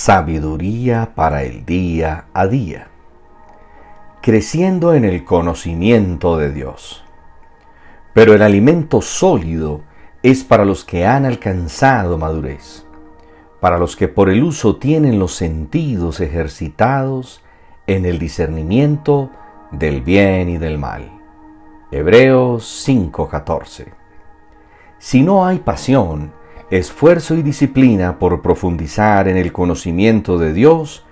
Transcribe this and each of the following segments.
Sabiduría para el día a día. Creciendo en el conocimiento de Dios. Pero el alimento sólido es para los que han alcanzado madurez, para los que por el uso tienen los sentidos ejercitados en el discernimiento del bien y del mal. Hebreos 5:14. Si no hay pasión, esfuerzo y disciplina por profundizar en el conocimiento de Dios,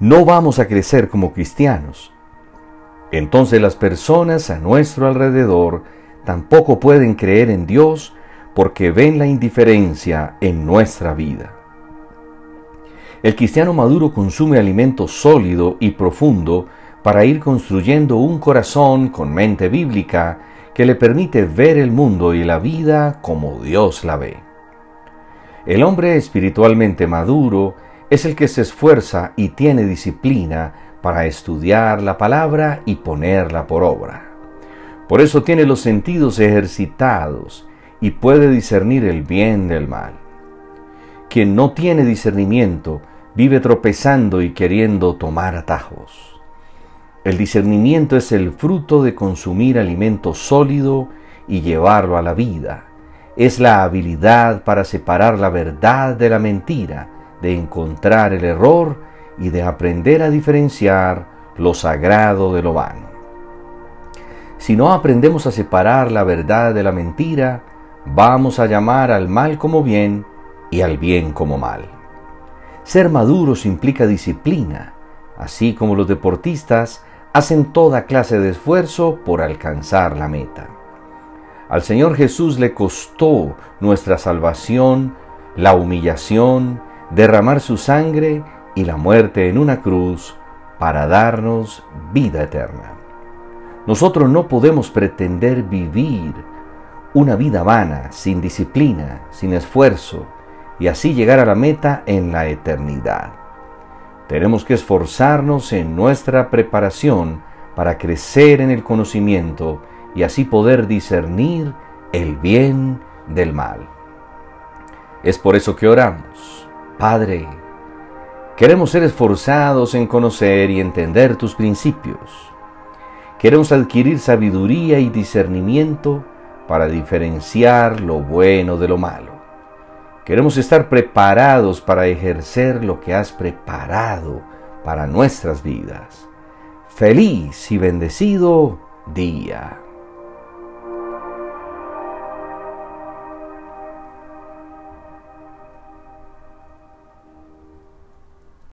no vamos a crecer como cristianos. Entonces las personas a nuestro alrededor tampoco pueden creer en Dios porque ven la indiferencia en nuestra vida. El cristiano maduro consume alimento sólido y profundo para ir construyendo un corazón con mente bíblica que le permite ver el mundo y la vida como Dios la ve. El hombre espiritualmente maduro es el que se esfuerza y tiene disciplina para estudiar la palabra y ponerla por obra. Por eso tiene los sentidos ejercitados y puede discernir el bien del mal. Quien no tiene discernimiento vive tropezando y queriendo tomar atajos. El discernimiento es el fruto de consumir alimento sólido y llevarlo a la vida es la habilidad para separar la verdad de la mentira, de encontrar el error y de aprender a diferenciar lo sagrado de lo vano. Si no aprendemos a separar la verdad de la mentira, vamos a llamar al mal como bien y al bien como mal. Ser maduros implica disciplina, así como los deportistas hacen toda clase de esfuerzo por alcanzar la meta. Al Señor Jesús le costó nuestra salvación, la humillación, derramar su sangre y la muerte en una cruz para darnos vida eterna. Nosotros no podemos pretender vivir una vida vana, sin disciplina, sin esfuerzo, y así llegar a la meta en la eternidad. Tenemos que esforzarnos en nuestra preparación para crecer en el conocimiento y así poder discernir el bien del mal. Es por eso que oramos, Padre, queremos ser esforzados en conocer y entender tus principios. Queremos adquirir sabiduría y discernimiento para diferenciar lo bueno de lo malo. Queremos estar preparados para ejercer lo que has preparado para nuestras vidas. Feliz y bendecido día.